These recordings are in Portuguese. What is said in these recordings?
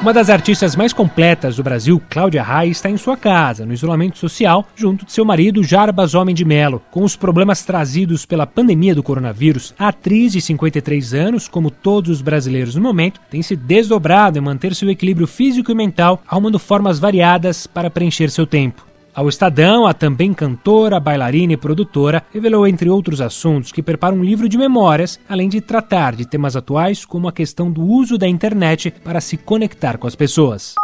Uma das artistas mais completas do Brasil, Cláudia Raia, está em sua casa, no isolamento social, junto de seu marido Jarbas Homem de Melo. Com os problemas trazidos pela pandemia do coronavírus, a atriz de 53 anos, como todos os brasileiros no momento, tem se desdobrado em manter seu equilíbrio físico e mental, arrumando formas variadas para preencher seu tempo. Ao Estadão, a também cantora, bailarina e produtora revelou, entre outros assuntos, que prepara um livro de memórias, além de tratar de temas atuais como a questão do uso da internet para se conectar com as pessoas.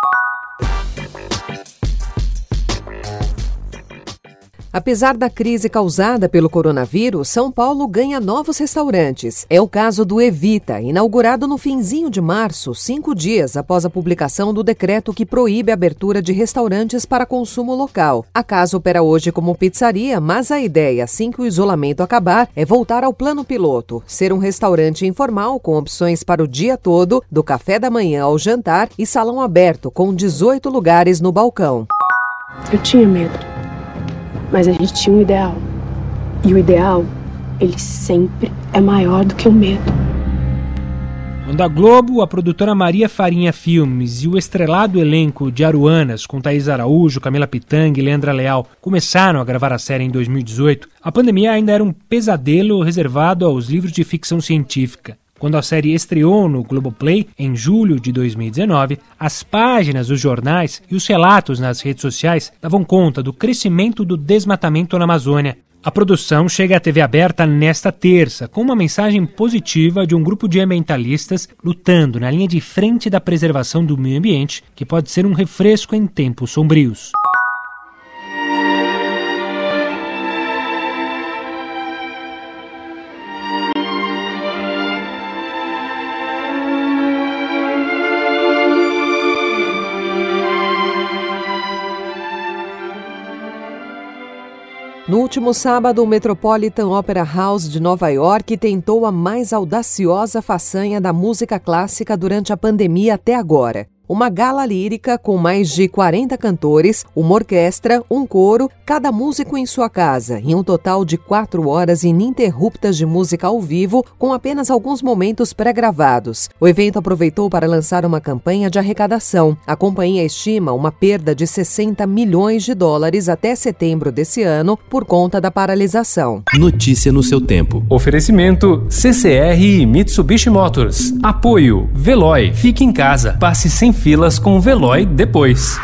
Apesar da crise causada pelo coronavírus, São Paulo ganha novos restaurantes. É o caso do Evita, inaugurado no finzinho de março, cinco dias após a publicação do decreto que proíbe a abertura de restaurantes para consumo local. A casa opera hoje como pizzaria, mas a ideia, assim que o isolamento acabar, é voltar ao plano piloto, ser um restaurante informal com opções para o dia todo, do café da manhã ao jantar e salão aberto com 18 lugares no balcão. Eu tinha medo mas a gente tinha um ideal. E o ideal, ele sempre é maior do que o medo. Quando a Globo, a produtora Maria Farinha Filmes e o estrelado elenco de Aruanas, com Thaís Araújo, Camila Pitang e Leandra Leal, começaram a gravar a série em 2018, a pandemia ainda era um pesadelo reservado aos livros de ficção científica. Quando a série estreou no Globoplay em julho de 2019, as páginas dos jornais e os relatos nas redes sociais davam conta do crescimento do desmatamento na Amazônia. A produção chega à TV aberta nesta terça, com uma mensagem positiva de um grupo de ambientalistas lutando na linha de frente da preservação do meio ambiente, que pode ser um refresco em tempos sombrios. No último sábado, o Metropolitan Opera House de Nova York tentou a mais audaciosa façanha da música clássica durante a pandemia até agora uma gala lírica com mais de 40 cantores, uma orquestra, um coro, cada músico em sua casa, em um total de quatro horas ininterruptas de música ao vivo, com apenas alguns momentos pré-gravados. O evento aproveitou para lançar uma campanha de arrecadação. A companhia estima uma perda de 60 milhões de dólares até setembro desse ano por conta da paralisação. Notícia no seu tempo. Oferecimento CCR e Mitsubishi Motors. Apoio Veloy. Fique em casa. Passe sem filas com o Veloy depois.